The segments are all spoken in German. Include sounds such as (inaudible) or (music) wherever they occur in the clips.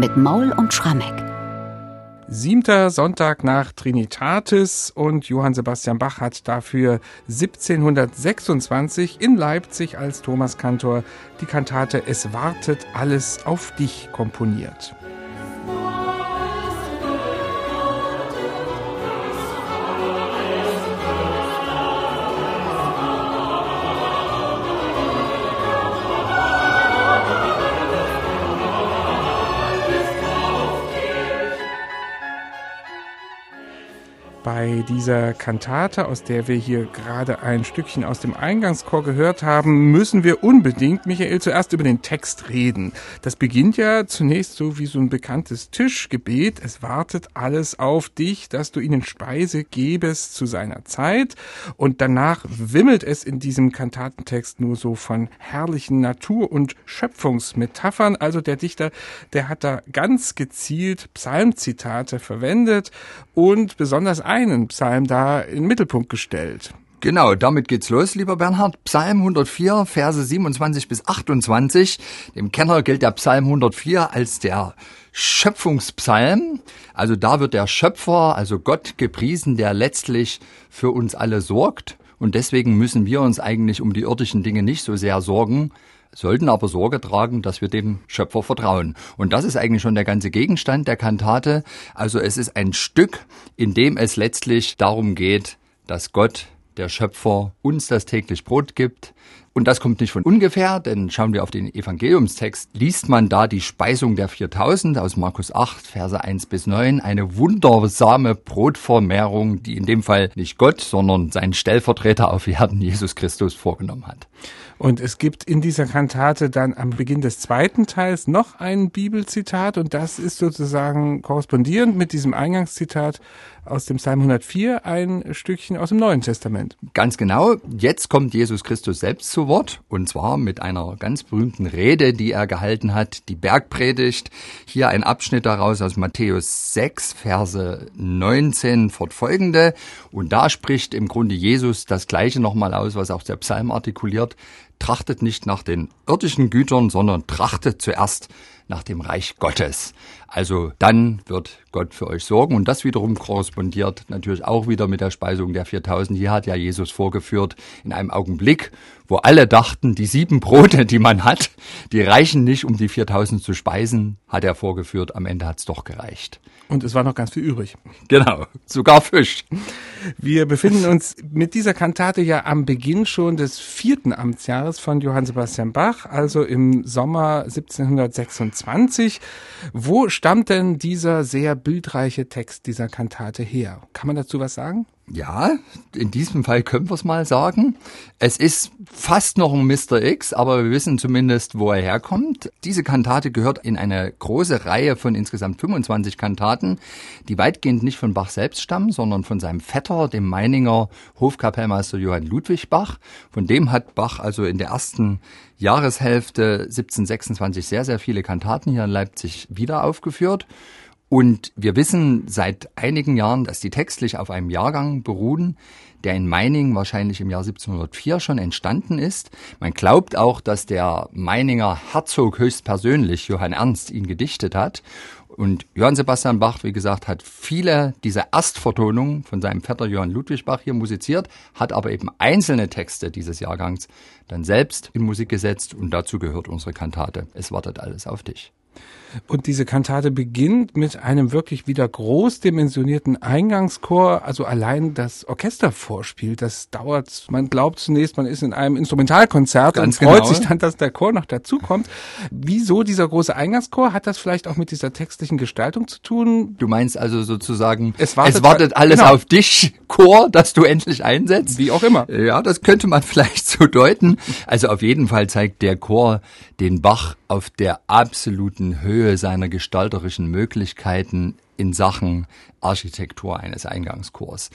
mit Maul und Schrammeck. Siebter Sonntag nach Trinitatis und Johann Sebastian Bach hat dafür 1726 in Leipzig als Thomaskantor die Kantate Es wartet alles auf dich komponiert. Bei dieser Kantate, aus der wir hier gerade ein Stückchen aus dem Eingangschor gehört haben, müssen wir unbedingt, Michael, zuerst über den Text reden. Das beginnt ja zunächst so wie so ein bekanntes Tischgebet. Es wartet alles auf dich, dass du ihnen Speise gebest zu seiner Zeit. Und danach wimmelt es in diesem Kantatentext nur so von herrlichen Natur- und Schöpfungsmetaphern. Also der Dichter, der hat da ganz gezielt Psalmzitate verwendet und besonders einen Psalm da in den Mittelpunkt gestellt. Genau, damit geht's los, lieber Bernhard. Psalm 104, Verse 27 bis 28. Dem Kenner gilt der Psalm 104 als der Schöpfungspsalm. Also da wird der Schöpfer, also Gott gepriesen, der letztlich für uns alle sorgt. Und deswegen müssen wir uns eigentlich um die irdischen Dinge nicht so sehr sorgen, sollten aber Sorge tragen, dass wir dem Schöpfer vertrauen. Und das ist eigentlich schon der ganze Gegenstand der Kantate. Also es ist ein Stück, in dem es letztlich darum geht, dass Gott, der Schöpfer, uns das täglich Brot gibt, und das kommt nicht von ungefähr, denn schauen wir auf den Evangeliumstext, liest man da die Speisung der 4000 aus Markus 8, Verse 1 bis 9, eine wundersame Brotvermehrung, die in dem Fall nicht Gott, sondern sein Stellvertreter auf Erden, Jesus Christus, vorgenommen hat. Und es gibt in dieser Kantate dann am Beginn des zweiten Teils noch ein Bibelzitat und das ist sozusagen korrespondierend mit diesem Eingangszitat aus dem Psalm 104 ein Stückchen aus dem Neuen Testament. Ganz genau. Jetzt kommt Jesus Christus selbst zu Wort und zwar mit einer ganz berühmten Rede, die er gehalten hat, die Bergpredigt. Hier ein Abschnitt daraus aus Matthäus 6, Verse 19 fortfolgende. Und da spricht im Grunde Jesus das Gleiche nochmal aus, was auch der Psalm artikuliert trachtet nicht nach den irdischen Gütern, sondern trachtet zuerst nach dem Reich Gottes. Also dann wird Gott für euch sorgen und das wiederum korrespondiert natürlich auch wieder mit der Speisung der 4000. Hier hat ja Jesus vorgeführt in einem Augenblick, wo alle dachten, die sieben Brote, die man hat, die reichen nicht, um die 4000 zu speisen, hat er vorgeführt. Am Ende hat es doch gereicht. Und es war noch ganz viel übrig. Genau, sogar Fisch. Wir befinden uns mit dieser Kantate ja am Beginn schon des vierten Amtsjahres von Johann Sebastian Bach, also im Sommer 1726. Wo stammt denn dieser sehr bildreiche Text dieser Kantate her? Kann man dazu was sagen? Ja, in diesem Fall können wir es mal sagen. Es ist fast noch ein Mr. X, aber wir wissen zumindest, wo er herkommt. Diese Kantate gehört in eine große Reihe von insgesamt 25 Kantaten, die weitgehend nicht von Bach selbst stammen, sondern von seinem Vetter, dem Meininger Hofkapellmeister Johann Ludwig Bach. Von dem hat Bach also in der ersten Jahreshälfte 1726 sehr, sehr viele Kantaten hier in Leipzig wieder aufgeführt. Und wir wissen seit einigen Jahren, dass die textlich auf einem Jahrgang beruhen, der in Meiningen wahrscheinlich im Jahr 1704 schon entstanden ist. Man glaubt auch, dass der Meininger Herzog höchstpersönlich, Johann Ernst, ihn gedichtet hat. Und Johann Sebastian Bach, wie gesagt, hat viele dieser Erstvertonungen von seinem Vetter Johann Ludwig Bach hier musiziert, hat aber eben einzelne Texte dieses Jahrgangs dann selbst in Musik gesetzt und dazu gehört unsere Kantate. Es wartet alles auf dich. Und diese Kantate beginnt mit einem wirklich wieder großdimensionierten Eingangschor. Also allein das Orchestervorspiel, das dauert, man glaubt zunächst, man ist in einem Instrumentalkonzert Ganz und freut genau. sich dann, dass der Chor noch dazukommt. Wieso dieser große Eingangschor? Hat das vielleicht auch mit dieser textlichen Gestaltung zu tun? Du meinst also sozusagen, es wartet, es wartet alles genau. auf dich, Chor, dass du endlich einsetzt? Wie auch immer. Ja, das könnte man (laughs) vielleicht so deuten. Also auf jeden Fall zeigt der Chor den Bach auf der absoluten Höhe seiner gestalterischen Möglichkeiten in Sachen Architektur eines Eingangschors.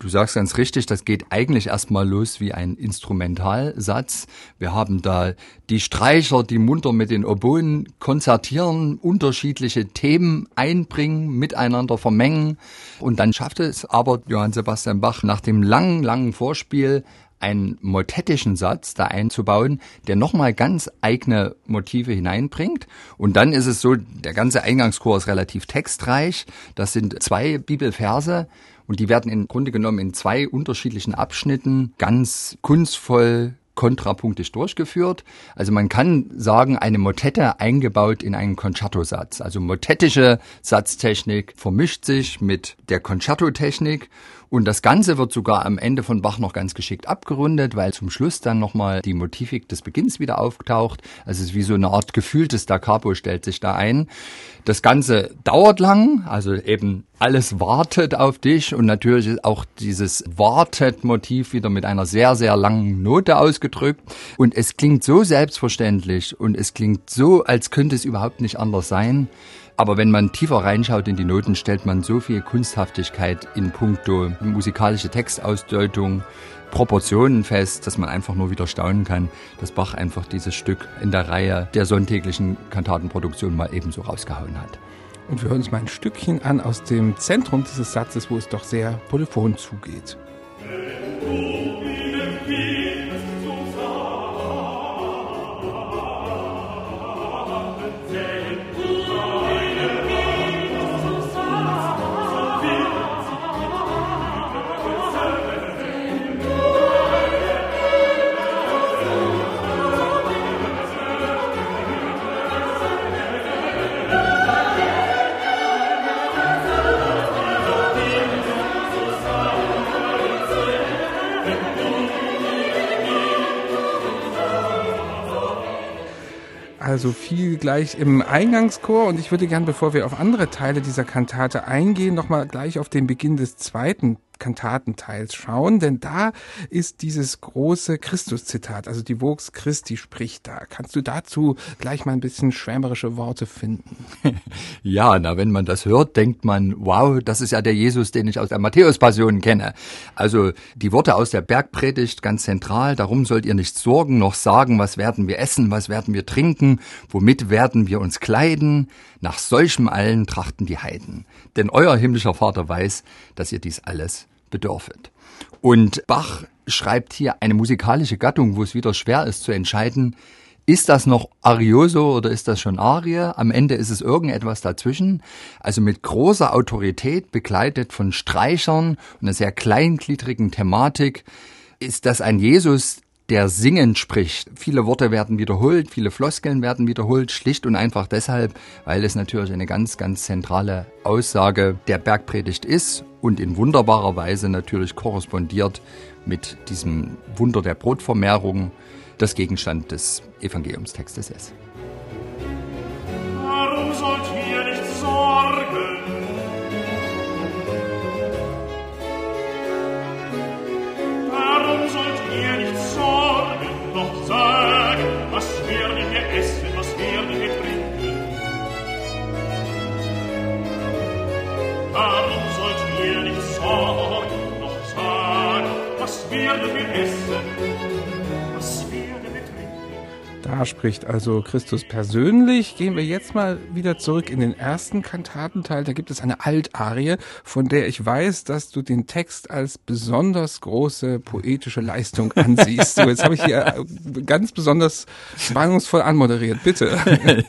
Du sagst ganz richtig, das geht eigentlich erstmal los wie ein Instrumentalsatz. Wir haben da die Streicher, die munter mit den Oboen konzertieren, unterschiedliche Themen einbringen, miteinander vermengen. Und dann schafft es aber Johann Sebastian Bach nach dem langen, langen Vorspiel einen motettischen Satz da einzubauen, der nochmal ganz eigene Motive hineinbringt. Und dann ist es so, der ganze Eingangschor ist relativ textreich. Das sind zwei Bibelverse und die werden im Grunde genommen in zwei unterschiedlichen Abschnitten ganz kunstvoll kontrapunktisch durchgeführt. Also man kann sagen, eine Motette eingebaut in einen Concerto-Satz. Also motettische Satztechnik vermischt sich mit der Concerto-Technik und das Ganze wird sogar am Ende von Bach noch ganz geschickt abgerundet, weil zum Schluss dann nochmal die Motivik des Beginns wieder auftaucht. Also es ist wie so eine Art gefühltes Da Capo stellt sich da ein. Das Ganze dauert lang, also eben alles wartet auf dich und natürlich ist auch dieses Wartet-Motiv wieder mit einer sehr, sehr langen Note ausgedrückt. Und es klingt so selbstverständlich und es klingt so, als könnte es überhaupt nicht anders sein. Aber wenn man tiefer reinschaut in die Noten, stellt man so viel Kunsthaftigkeit in puncto musikalische Textausdeutung, Proportionen fest, dass man einfach nur wieder staunen kann, dass Bach einfach dieses Stück in der Reihe der sonntäglichen Kantatenproduktion mal ebenso rausgehauen hat. Und wir hören uns mal ein Stückchen an aus dem Zentrum dieses Satzes, wo es doch sehr polyphon zugeht. Also viel gleich im Eingangschor. Und ich würde gern, bevor wir auf andere Teile dieser Kantate eingehen, nochmal gleich auf den Beginn des zweiten Kantatenteils schauen, denn da ist dieses große Christus-Zitat, also die Vox Christi spricht da. Kannst du dazu gleich mal ein bisschen schwärmerische Worte finden? (laughs) Ja, na, wenn man das hört, denkt man, wow, das ist ja der Jesus, den ich aus der Matthäus-Passion kenne. Also die Worte aus der Bergpredigt ganz zentral, darum sollt ihr nicht sorgen, noch sagen, was werden wir essen, was werden wir trinken, womit werden wir uns kleiden. Nach solchem allen trachten die Heiden. Denn euer himmlischer Vater weiß, dass ihr dies alles bedürfet. Und Bach schreibt hier eine musikalische Gattung, wo es wieder schwer ist zu entscheiden, ist das noch Arioso oder ist das schon Arie? Am Ende ist es irgendetwas dazwischen. Also mit großer Autorität, begleitet von Streichern und einer sehr kleingliedrigen Thematik, ist das ein Jesus, der singend spricht. Viele Worte werden wiederholt, viele Floskeln werden wiederholt, schlicht und einfach deshalb, weil es natürlich eine ganz, ganz zentrale Aussage der Bergpredigt ist und in wunderbarer Weise natürlich korrespondiert mit diesem Wunder der Brotvermehrung, das Gegenstand des Evangeliumstextes ist. Da spricht also Christus persönlich. Gehen wir jetzt mal wieder zurück in den ersten Kantatenteil. Da gibt es eine Altarie, von der ich weiß, dass du den Text als besonders große poetische Leistung (laughs) ansiehst. So, jetzt habe ich hier äh, ganz besonders spannungsvoll anmoderiert. Bitte.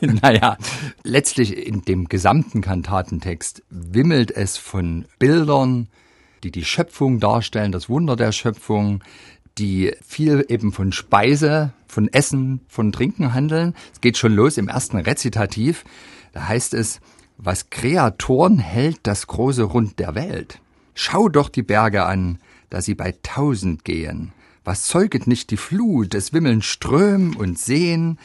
(laughs) naja, letztlich in dem gesamten Kantatentext wimmelt es von Bildern, die die Schöpfung darstellen, das Wunder der Schöpfung, die viel eben von Speise, von Essen, von Trinken handeln. Es geht schon los im ersten Rezitativ. Da heißt es, was Kreatoren hält das große Rund der Welt. Schau doch die Berge an, da sie bei tausend gehen. Was zeuget nicht die Flut, es wimmeln Ström und Seen,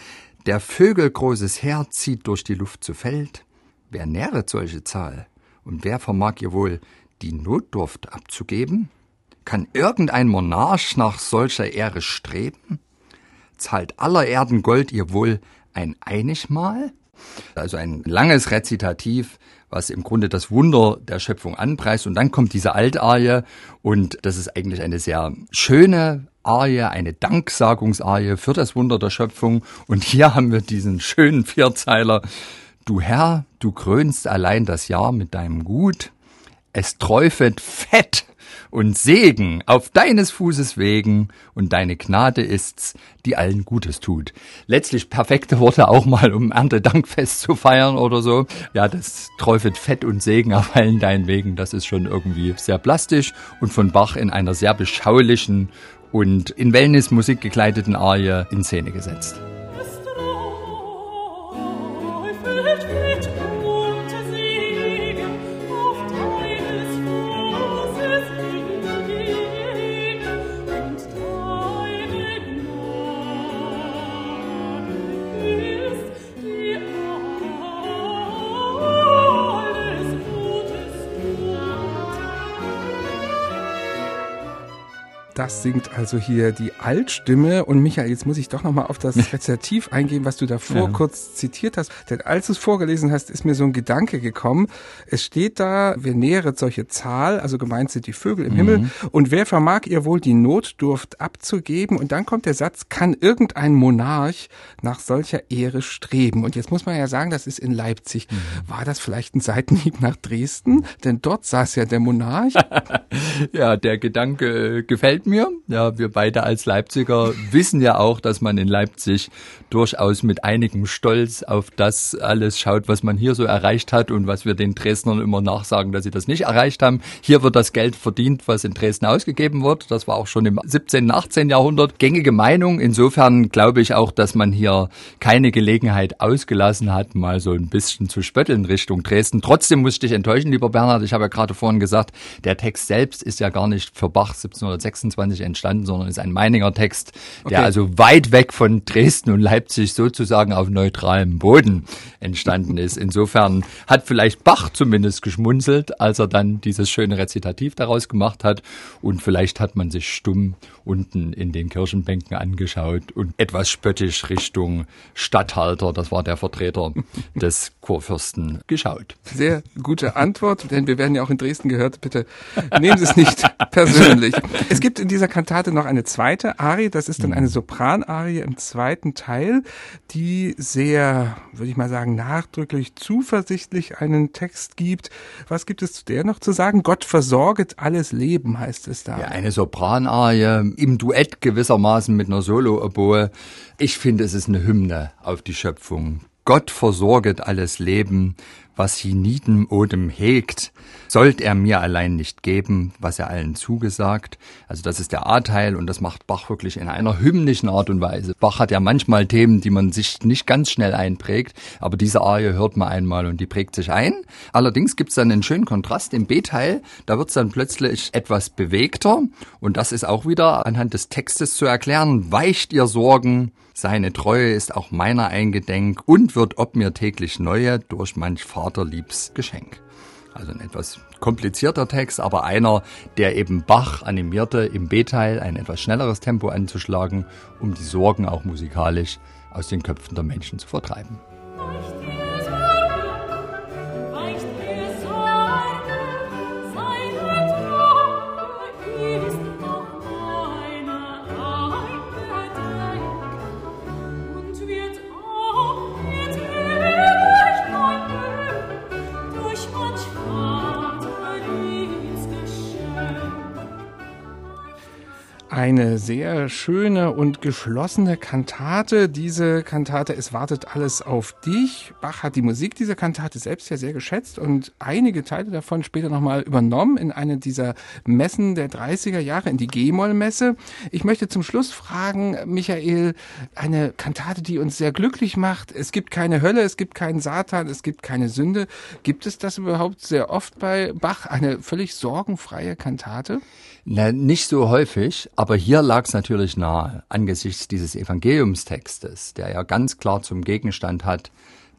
der Vögel großes Heer zieht durch die Luft zu Feld. Wer nähret solche Zahl? Und wer vermag ihr wohl, die Notdurft abzugeben? Kann irgendein Monarch nach solcher Ehre streben? Zahlt aller Erden Gold ihr wohl ein Einigmal? Also ein langes Rezitativ, was im Grunde das Wunder der Schöpfung anpreist. Und dann kommt diese Altarie und das ist eigentlich eine sehr schöne Arie, eine Danksagungsarie für das Wunder der Schöpfung. Und hier haben wir diesen schönen Vierzeiler. Du Herr, du krönst allein das Jahr mit deinem Gut. Es träufet Fett und Segen auf deines Fußes wegen und deine Gnade ist's, die allen Gutes tut. Letztlich perfekte Worte auch mal, um Erntedankfest zu feiern oder so. Ja, das träufet Fett und Segen auf allen deinen Wegen. Das ist schon irgendwie sehr plastisch und von Bach in einer sehr beschaulichen und in Wellnessmusik gekleideten Arie in Szene gesetzt. Das singt also hier die Altstimme. Und Michael, jetzt muss ich doch nochmal auf das (laughs) Rezertiv eingehen, was du davor ja. kurz zitiert hast. Denn als du es vorgelesen hast, ist mir so ein Gedanke gekommen. Es steht da, wer nähret solche Zahl, also gemeint sind die Vögel im mhm. Himmel. Und wer vermag ihr wohl die Notdurft abzugeben? Und dann kommt der Satz, kann irgendein Monarch nach solcher Ehre streben? Und jetzt muss man ja sagen, das ist in Leipzig. Mhm. War das vielleicht ein Seitenhieb nach Dresden? Denn dort saß ja der Monarch. (laughs) ja, der Gedanke gefällt mir. Ja, wir beide als Leipziger wissen ja auch, dass man in Leipzig durchaus mit einigem Stolz auf das alles schaut, was man hier so erreicht hat und was wir den Dresdnern immer nachsagen, dass sie das nicht erreicht haben. Hier wird das Geld verdient, was in Dresden ausgegeben wird. Das war auch schon im 17., 18. Jahrhundert gängige Meinung. Insofern glaube ich auch, dass man hier keine Gelegenheit ausgelassen hat, mal so ein bisschen zu spötteln Richtung Dresden. Trotzdem muss ich enttäuschen, lieber Bernhard. Ich habe ja gerade vorhin gesagt, der Text selbst ist ja gar nicht für Bach 1726 entstanden, sondern ist ein Meininger Text, der okay. also weit weg von Dresden und Leipzig sozusagen auf neutralem Boden entstanden ist. Insofern hat vielleicht Bach zumindest geschmunzelt, als er dann dieses schöne Rezitativ daraus gemacht hat. Und vielleicht hat man sich stumm unten in den Kirchenbänken angeschaut und etwas spöttisch Richtung Statthalter, das war der Vertreter des Kurfürsten, geschaut. Sehr gute Antwort, denn wir werden ja auch in Dresden gehört. Bitte nehmen Sie es nicht persönlich. Es gibt in dieser Kantate noch eine zweite Arie, das ist dann eine Sopranarie im zweiten Teil. Teil, die sehr, würde ich mal sagen, nachdrücklich zuversichtlich einen Text gibt. Was gibt es zu der noch zu sagen? Gott versorget alles Leben, heißt es da. Ja, eine Sopranarie im Duett gewissermaßen mit einer Solo-Oboe. Ich finde, es ist eine Hymne auf die Schöpfung. Gott versorget alles Leben, was hienieden odem hegt, sollt er mir allein nicht geben, was er allen zugesagt. Also das ist der A-Teil und das macht Bach wirklich in einer hymnischen Art und Weise. Bach hat ja manchmal Themen, die man sich nicht ganz schnell einprägt, aber diese Arie hört man einmal und die prägt sich ein. Allerdings gibt's dann einen schönen Kontrast im B-Teil, da wird's dann plötzlich etwas bewegter und das ist auch wieder anhand des Textes zu erklären. Weicht ihr Sorgen, seine Treue ist auch meiner eingedenk und wird ob mir täglich neue durch manch Vaterliebs Geschenk. Also ein etwas komplizierter Text, aber einer, der eben Bach animierte, im B-Teil ein etwas schnelleres Tempo anzuschlagen, um die Sorgen auch musikalisch aus den Köpfen der Menschen zu vertreiben. Eine sehr schöne und geschlossene Kantate. Diese Kantate, es wartet alles auf dich. Bach hat die Musik dieser Kantate selbst ja sehr geschätzt und einige Teile davon später nochmal übernommen in eine dieser Messen der 30er Jahre, in die G-Moll-Messe. Ich möchte zum Schluss fragen, Michael, eine Kantate, die uns sehr glücklich macht. Es gibt keine Hölle, es gibt keinen Satan, es gibt keine Sünde. Gibt es das überhaupt sehr oft bei Bach? Eine völlig sorgenfreie Kantate? Na, nicht so häufig, aber hier lag es natürlich nahe, angesichts dieses Evangeliumstextes, der ja ganz klar zum Gegenstand hat,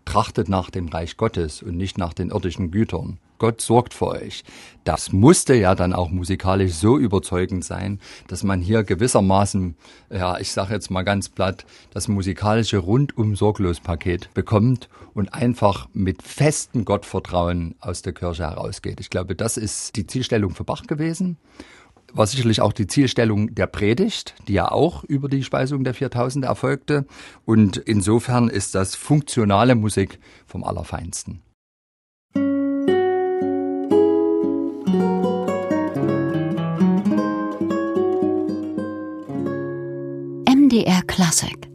trachtet nach dem Reich Gottes und nicht nach den irdischen Gütern. Gott sorgt für euch. Das musste ja dann auch musikalisch so überzeugend sein, dass man hier gewissermaßen, ja, ich sage jetzt mal ganz platt, das musikalische rundum sorglos Paket bekommt und einfach mit festem Gottvertrauen aus der Kirche herausgeht. Ich glaube, das ist die Zielstellung für Bach gewesen war sicherlich auch die Zielstellung der Predigt, die ja auch über die Speisung der 4000 erfolgte. Und insofern ist das funktionale Musik vom Allerfeinsten. MDR Classic